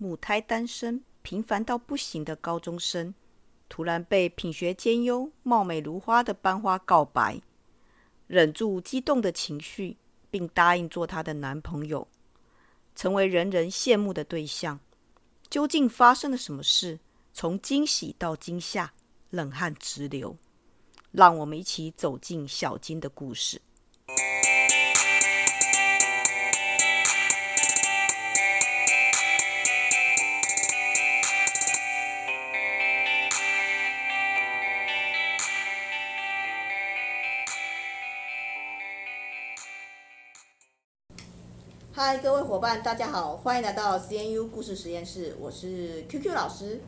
母胎单身、平凡到不行的高中生，突然被品学兼优、貌美如花的班花告白，忍住激动的情绪，并答应做她的男朋友，成为人人羡慕的对象。究竟发生了什么事？从惊喜到惊吓，冷汗直流。让我们一起走进小金的故事。嗨，各位伙伴，大家好，欢迎来到 CNU 故事实验室，我是 QQ 老师。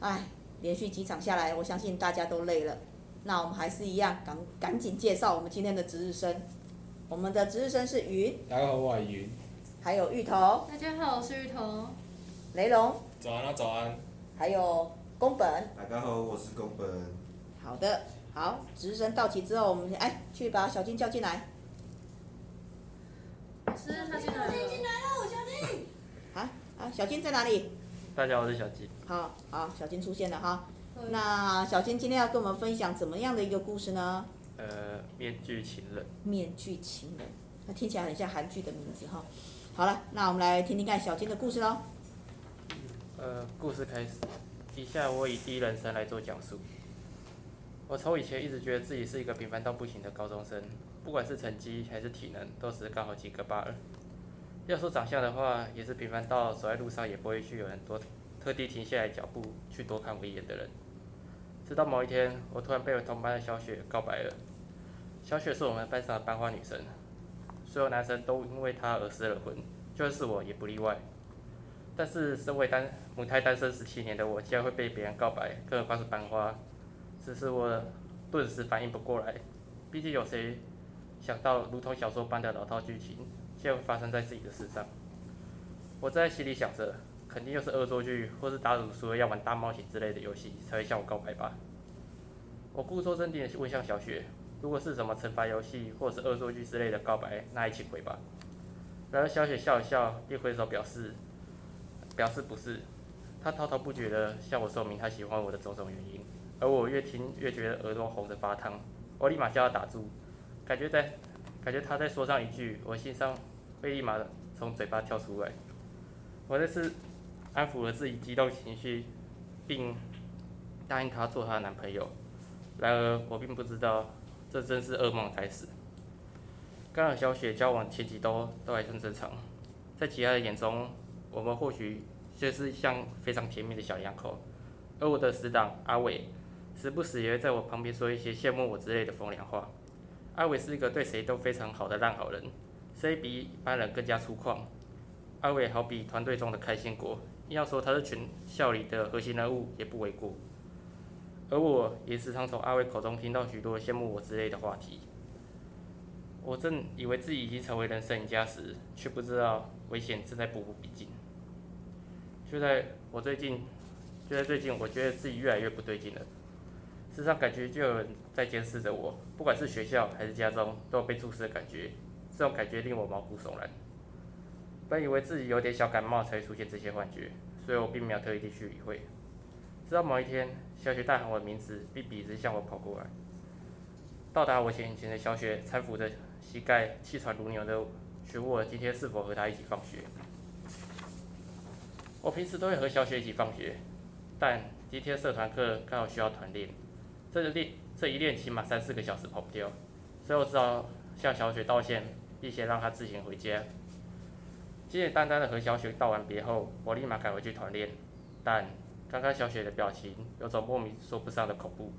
哎，连续几场下来，我相信大家都累了。那我们还是一样，赶赶紧介绍我们今天的值日生。我们的值日生是云。大家好，我是云。还有芋头。大家好，我是芋头。雷龙。早安啊，早安。还有宫本。大家好，我是宫本。好的，好，值日生到齐之后，我们哎去把小金叫进来。是他进来了。进来了，小金。啊啊，小金在哪里？大家好，我是小金。好，好，小金出现了哈。那小金今天要跟我们分享怎么样的一个故事呢？呃，面具情人。面具情人，那听起来很像韩剧的名字哈。好了，那我们来听听看小金的故事喽。呃，故事开始，以下我以第一人称来做讲述。我从以前一直觉得自己是一个平凡到不行的高中生，不管是成绩还是体能，都是刚好及格罢了。要说长相的话，也是平凡到走在路上也不会去有很多特地停下来脚步去多看我一眼的人。直到某一天，我突然被我同班的小雪告白了。小雪是我们班上的班花女神，所有男生都因为她而失了魂，就算是我也不例外。但是身为单母胎单身十七年的我，竟然会被别人告白，更何况是班花，只是我顿时反应不过来。毕竟有谁想到，如同小说般的老套剧情，竟然会发生在自己的身上？我在心里想着。肯定又是恶作剧，或是打赌输了要玩大冒险之类的游戏才会向我告白吧。我故作镇定的问向小雪，如果是什么惩罚游戏或是恶作剧之类的告白，那一起回吧。然而小雪笑了笑，一挥手表示表示不是。她滔滔不绝的向我说明她喜欢我的种种原因，而我越听越觉得耳朵红得发烫。我立马叫她打住，感觉在感觉她在说上一句，我心上会立马从嘴巴跳出来。我这次。安抚了自己激动情绪，并答应他做他的男朋友。然而，我并不知道，这真是噩梦开始。刚和小雪交往前几周都还算正常，在其他人眼中，我们或许就是像非常甜蜜的小两口。而我的死党阿伟，时不时也会在我旁边说一些羡慕我之类的风凉话。阿伟是一个对谁都非常好的烂好人，所以比一般人更加粗犷。阿伟好比团队中的开心果。要说他是全校里的核心人物也不为过，而我也时常从阿伟口中听到许多羡慕我之类的话题。我正以为自己已经成为人生赢家时，却不知道危险正在步步逼近。就在我最近，就在最近，我觉得自己越来越不对劲了。时常感觉就有人在监视着我，不管是学校还是家中，都有被注视的感觉。这种感觉令我毛骨悚然。本以为自己有点小感冒才会出现这些幻觉，所以我并没有特意地去理会。直到某一天，小雪大喊我的名字，并笔直向我跑过来。到达我前前的小雪搀扶着膝盖，气喘如牛的询问我今天是否和她一起放学。我平时都会和小雪一起放学，但今天社团课刚好需要团练，这个练这一练起码三四个小时跑不掉，所以我只好向小雪道歉，并且让她自行回家。简简单单的和小雪道完别后，我立马赶回去团练。但刚刚小雪的表情有种莫名说不上的恐怖，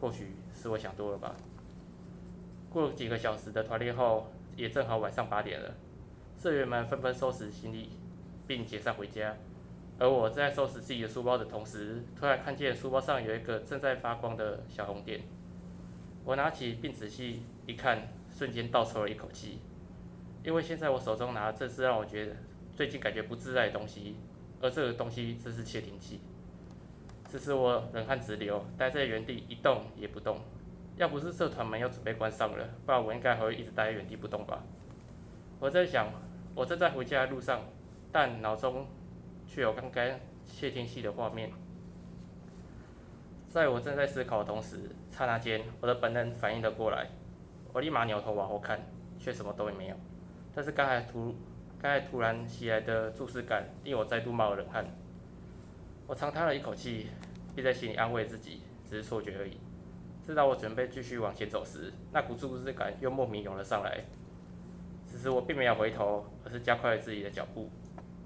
或许是我想多了吧。过了几个小时的团练后，也正好晚上八点了，社员们纷纷收拾行李并解散回家。而我在收拾自己的书包的同时，突然看见书包上有一个正在发光的小红点。我拿起并仔细一看，瞬间倒抽了一口气。因为现在我手中拿的正是让我觉得最近感觉不自在的东西，而这个东西正是窃听器。此时我冷汗直流，待在原地一动也不动。要不是社团门要准备关上了，不然我应该还会一直待在原地不动吧。我在想，我正在回家的路上，但脑中却有刚刚窃听器的画面。在我正在思考的同时，刹那间，我的本能反应了过来，我立马扭头往后看，却什么都没有。但是刚才突，刚才突然袭来的注视感令我再度冒了冷汗。我长叹了一口气，并在心里安慰自己，只是错觉而已。直到我准备继续往前走时，那股注视感又莫名涌了上来。只是我并没有回头，而是加快了自己的脚步，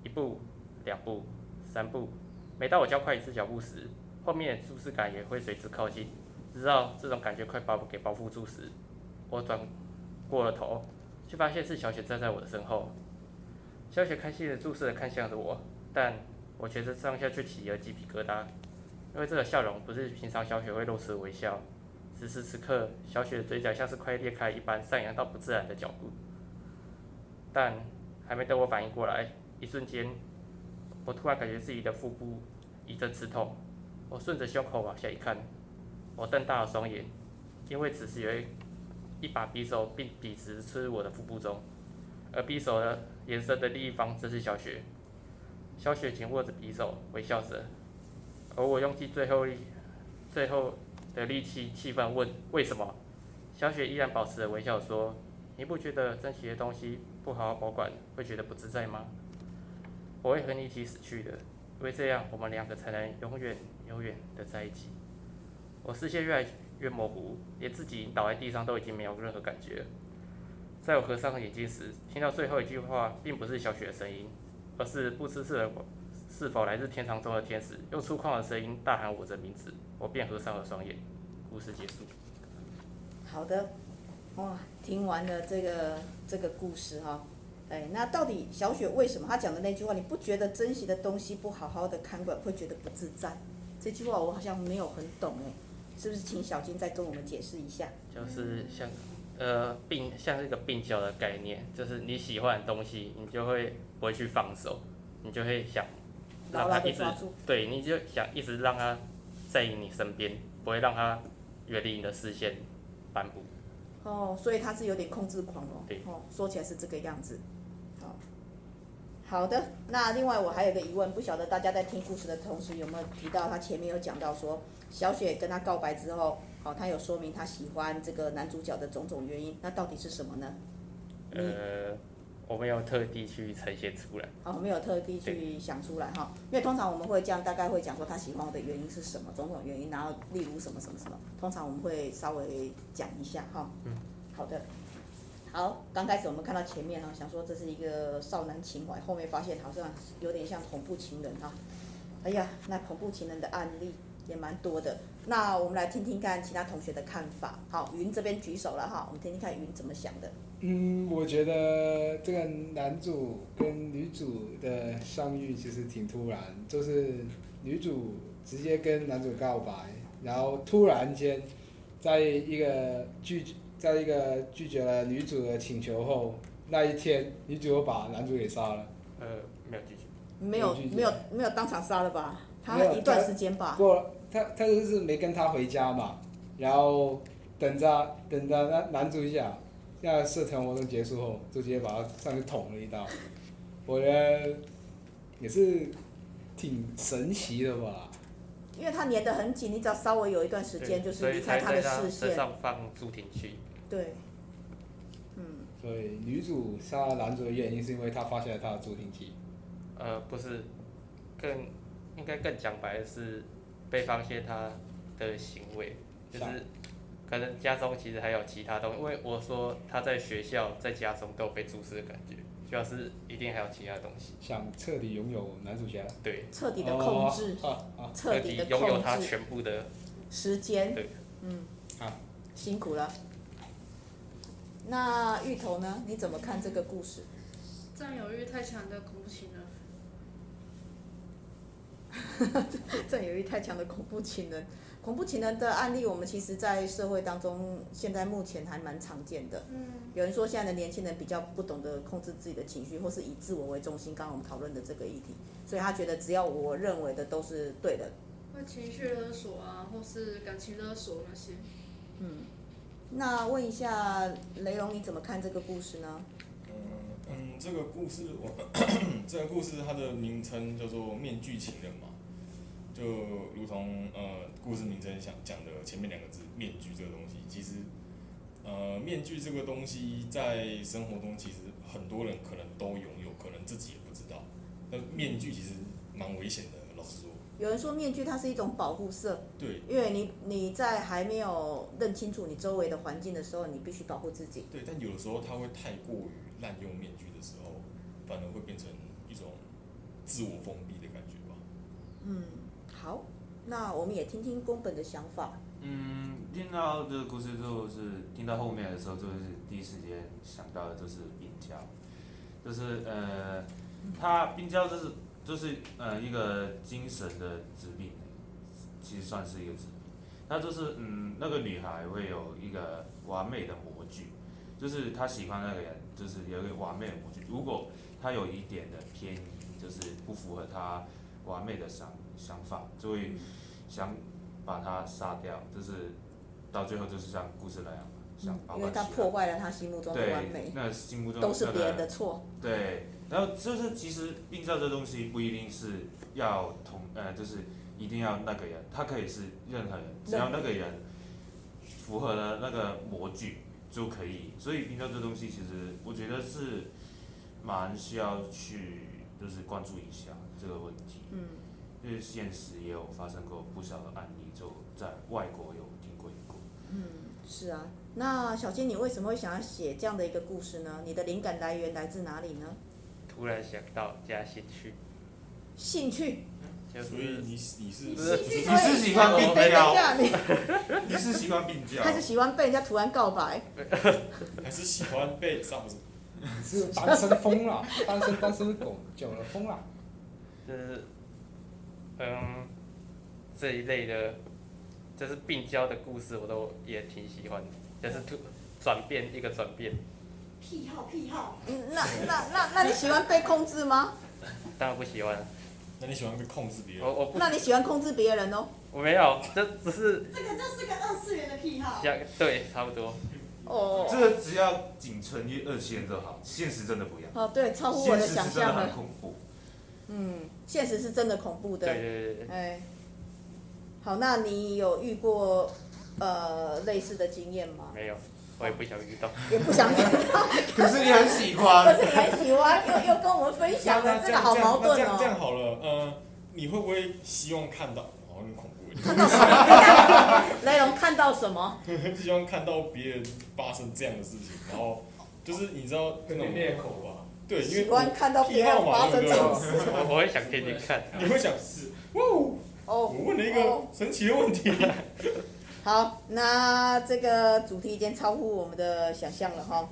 一步、两步、三步。每当我加快一次脚步时，后面的注视感也会随之靠近。直到这种感觉快把我给包覆住时，我转过了头，却发现是小雪站在我的身后。小雪开心的注视的看向着我，但我全身上下却起了鸡皮疙瘩，因为这个笑容不是平常小雪会露出的微笑。此时此刻，小雪的嘴角像是快裂开一般，上扬到不自然的角度。但还没等我反应过来，一瞬间，我突然感觉自己的腹部一阵刺痛。我顺着胸口往下一看，我瞪大了双眼，因为此时有一一把匕首并笔直刺入我的腹部中，而匕首的延伸的另一方正是小雪。小雪紧握着匕首，微笑着，而我用尽最后力最后的力气，气愤问：“为什么？”小雪依然保持着微笑说：“你不觉得珍惜的东西？”不好好保管，会觉得不自在吗？我会和你一起死去的，因为这样我们两个才能永远、永远的在一起。我视线越来越模糊，连自己倒在地上都已经没有任何感觉。在我合上眼睛时，听到最后一句话，并不是小雪的声音，而是不知是是否来自天堂中的天使，用粗犷的声音大喊我的名字，我便合上了双眼。故事结束。好的。哇，听完了这个这个故事哈，哎，那到底小雪为什么她讲的那句话，你不觉得珍惜的东西不好好的看管会觉得不自在？这句话我好像没有很懂哎，是不是请小金再跟我们解释一下？就是像，呃，病像一个病娇的概念，就是你喜欢的东西，你就会不会去放手，你就会想让他一直，对，你就想一直让他在你身边，不会让他远离你的视线半步。哦，所以他是有点控制狂哦。对。哦，说起来是这个样子。好。的，那另外我还有个疑问，不晓得大家在听故事的同时有没有提到，他前面有讲到说，小雪跟他告白之后，好，他有说明他喜欢这个男主角的种种原因，那到底是什么呢？呃，我没有特地去呈现出来。好，没有特地去想出来哈，因为通常我们会这样，大概会讲说他喜欢我的原因是什么，种种原因，然后例如什么什么什么，通常我们会稍微讲一下哈。嗯。好的。好，刚开始我们看到前面哈，想说这是一个少男情怀，后面发现好像有点像恐怖情人哈。哎呀，那恐怖情人的案例也蛮多的。那我们来听听看其他同学的看法。好，云这边举手了哈，我们听听看云怎么想的。嗯，我觉得这个男主跟女主的相遇其实挺突然，就是女主直接跟男主告白，然后突然间，在一个剧，在一个拒绝了女主的请求后，那一天女主又把男主给杀了。呃，没有拒绝。没有没有没有当场杀了吧？他一段时间吧。过了，他他就是没跟他回家嘛，然后等着等着那男主一下。那社团活动结束后，就直接把他上去捅了一刀，我觉得也是挺神奇的吧。因为他粘得很紧，你只要稍微有一段时间，就是离开他的视线。身上放助听器。对。嗯。所以女主杀男主的原因是因为他发现了他的助听器。呃，不是，更应该更讲白的是，被发现他的行为就是。可能家中其实还有其他东西，因为我说他在学校、在家中都有被注视的感觉，主要是一定还有其他东西。想彻底拥有男主角。对。彻底的控制。啊彻底。拥有他全部的时间。对。嗯。啊。辛苦了。那芋头呢？你怎么看这个故事？占有欲太强的恐怖情人。占有欲太强的恐怖情人。恐怖情人的案例，我们其实，在社会当中，现在目前还蛮常见的。嗯。有人说，现在的年轻人比较不懂得控制自己的情绪，或是以自我为中心。刚刚我们讨论的这个议题，所以他觉得只要我认为的都是对的。会情绪勒索啊，或是感情勒索那些。嗯。那问一下雷龙，你怎么看这个故事呢？嗯嗯，这个故事我 这个故事它的名称叫做《面具情人》嘛，就如同呃故事名称想讲的前面两个字“面具”这个东西，其实呃面具这个东西在生活中其实很多人可能都拥有，可能自己也不知道。那面具其实蛮危险的，老实说。有人说面具它是一种保护色，对，因为你你在还没有认清楚你周围的环境的时候，你必须保护自己。对，但有的时候它会太过于滥用面具的时候，反而会变成一种自我封闭的感觉吧。嗯，好，那我们也听听宫本的想法。嗯，听到这个故事之后，是听到后面的时候，就是第一时间想到的就是冰娇，就是呃，他冰娇就是。就是呃一个精神的疾病，其实算是一个疾病。那就是嗯那个女孩会有一个完美的模具，就是她喜欢那个人，就是有一个完美的模具。如果她有一点的偏移，就是不符合她完美的想想法，就会想把她杀掉。就是到最后就是像故事那样，想因为她破坏了她心目中的完美，那个、心目中都是别人的错。对。然后就是，其实病娇这东西不一定是要同，呃，就是一定要那个人，他可以是任何人，只要那个人符合了那个模具就可以。所以病娇这东西，其实我觉得是蛮需要去就是关注一下这个问题。嗯。因为现实也有发生过不少的案例，就在外国有听过一个。嗯，是啊。那小金，你为什么会想要写这样的一个故事呢？你的灵感来源来自哪里呢？突然想到加兴趣，兴趣，所以你你是你是喜欢病娇，你。是喜欢病娇，还是喜欢被人家突然告白，还是喜欢被上司？你是单身疯了，单身单身狗久了疯了。就是，嗯，这一类的，就是病娇的故事，我都也挺喜欢的，就是突转变一个转变。癖好癖好，嗯，那那那那你喜欢被控制吗？当然不喜欢。那你喜欢被控制别人？我我不。那你喜欢控制别人哦？我没有，这只是。这个就是个二次元的癖好。对，差不多。哦。这个只要仅存于二次元就好，现实真的不一样。哦，对，超乎我的想象了。现实真的很恐怖。嗯，现实是真的恐怖的。对对对对。哎。好，那你有遇过呃类似的经验吗？没有。我也不想遇到，也不想遇到。可是你很喜欢。可是你很喜欢，又又跟我们分享了，这个好矛盾哦。这样好了，呃，你会不会希望看到？好像很恐怖。看到什么？雷龙看到什么？希望看到别人发生这样的事情，然后就是你知道那种裂口吧？对，因为喜欢看到别人发生这种事。我会想给你看。你会想是？哦。哦。我问了一个神奇的问题。好，那这个主题已经超乎我们的想象了哈。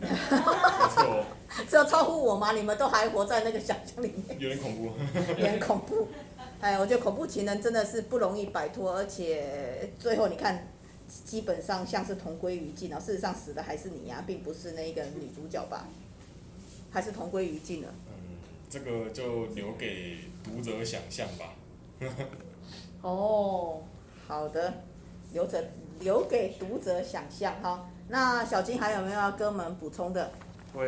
没错。只有超乎我吗？你们都还活在那个想象里面。有点恐怖。有点恐怖。哎，我觉得恐怖情人真的是不容易摆脱，而且最后你看，基本上像是同归于尽了。事实上死的还是你呀、啊，并不是那个女主角吧？还是同归于尽了。嗯，这个就留给读者想象吧。哦，好的。留着留给读者想象哈。那小金还有没有要跟我们补充的？我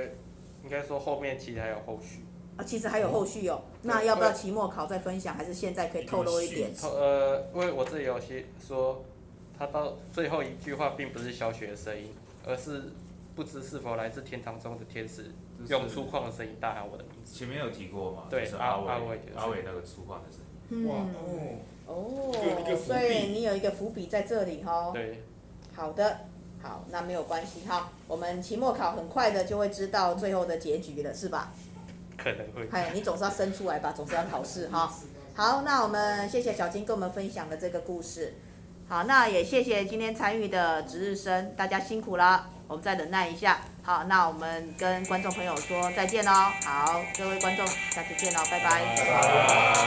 应该说后面其实还有后续。啊，其实还有后续哦。那要不要期末考再分享，还是现在可以透露一点？呃，因为我这里有些说，他到最后一句话并不是小雪的声音，而是不知是否来自天堂中的天使用粗犷的声音大喊我的名字。前面有提过吗？对，阿阿伟阿伟那个粗犷的声音。哇哦。哦，所以你有一个伏笔在这里哈。对。好的，好，那没有关系哈。我们期末考很快的就会知道最后的结局了，是吧？可能会。哎，你总是要生出来吧，总是要考试哈。好，那我们谢谢小金跟我们分享的这个故事。好，那也谢谢今天参与的值日生，大家辛苦了，我们再忍耐一下。好，那我们跟观众朋友说再见喽。好，各位观众，下次见喽，拜拜。拜拜。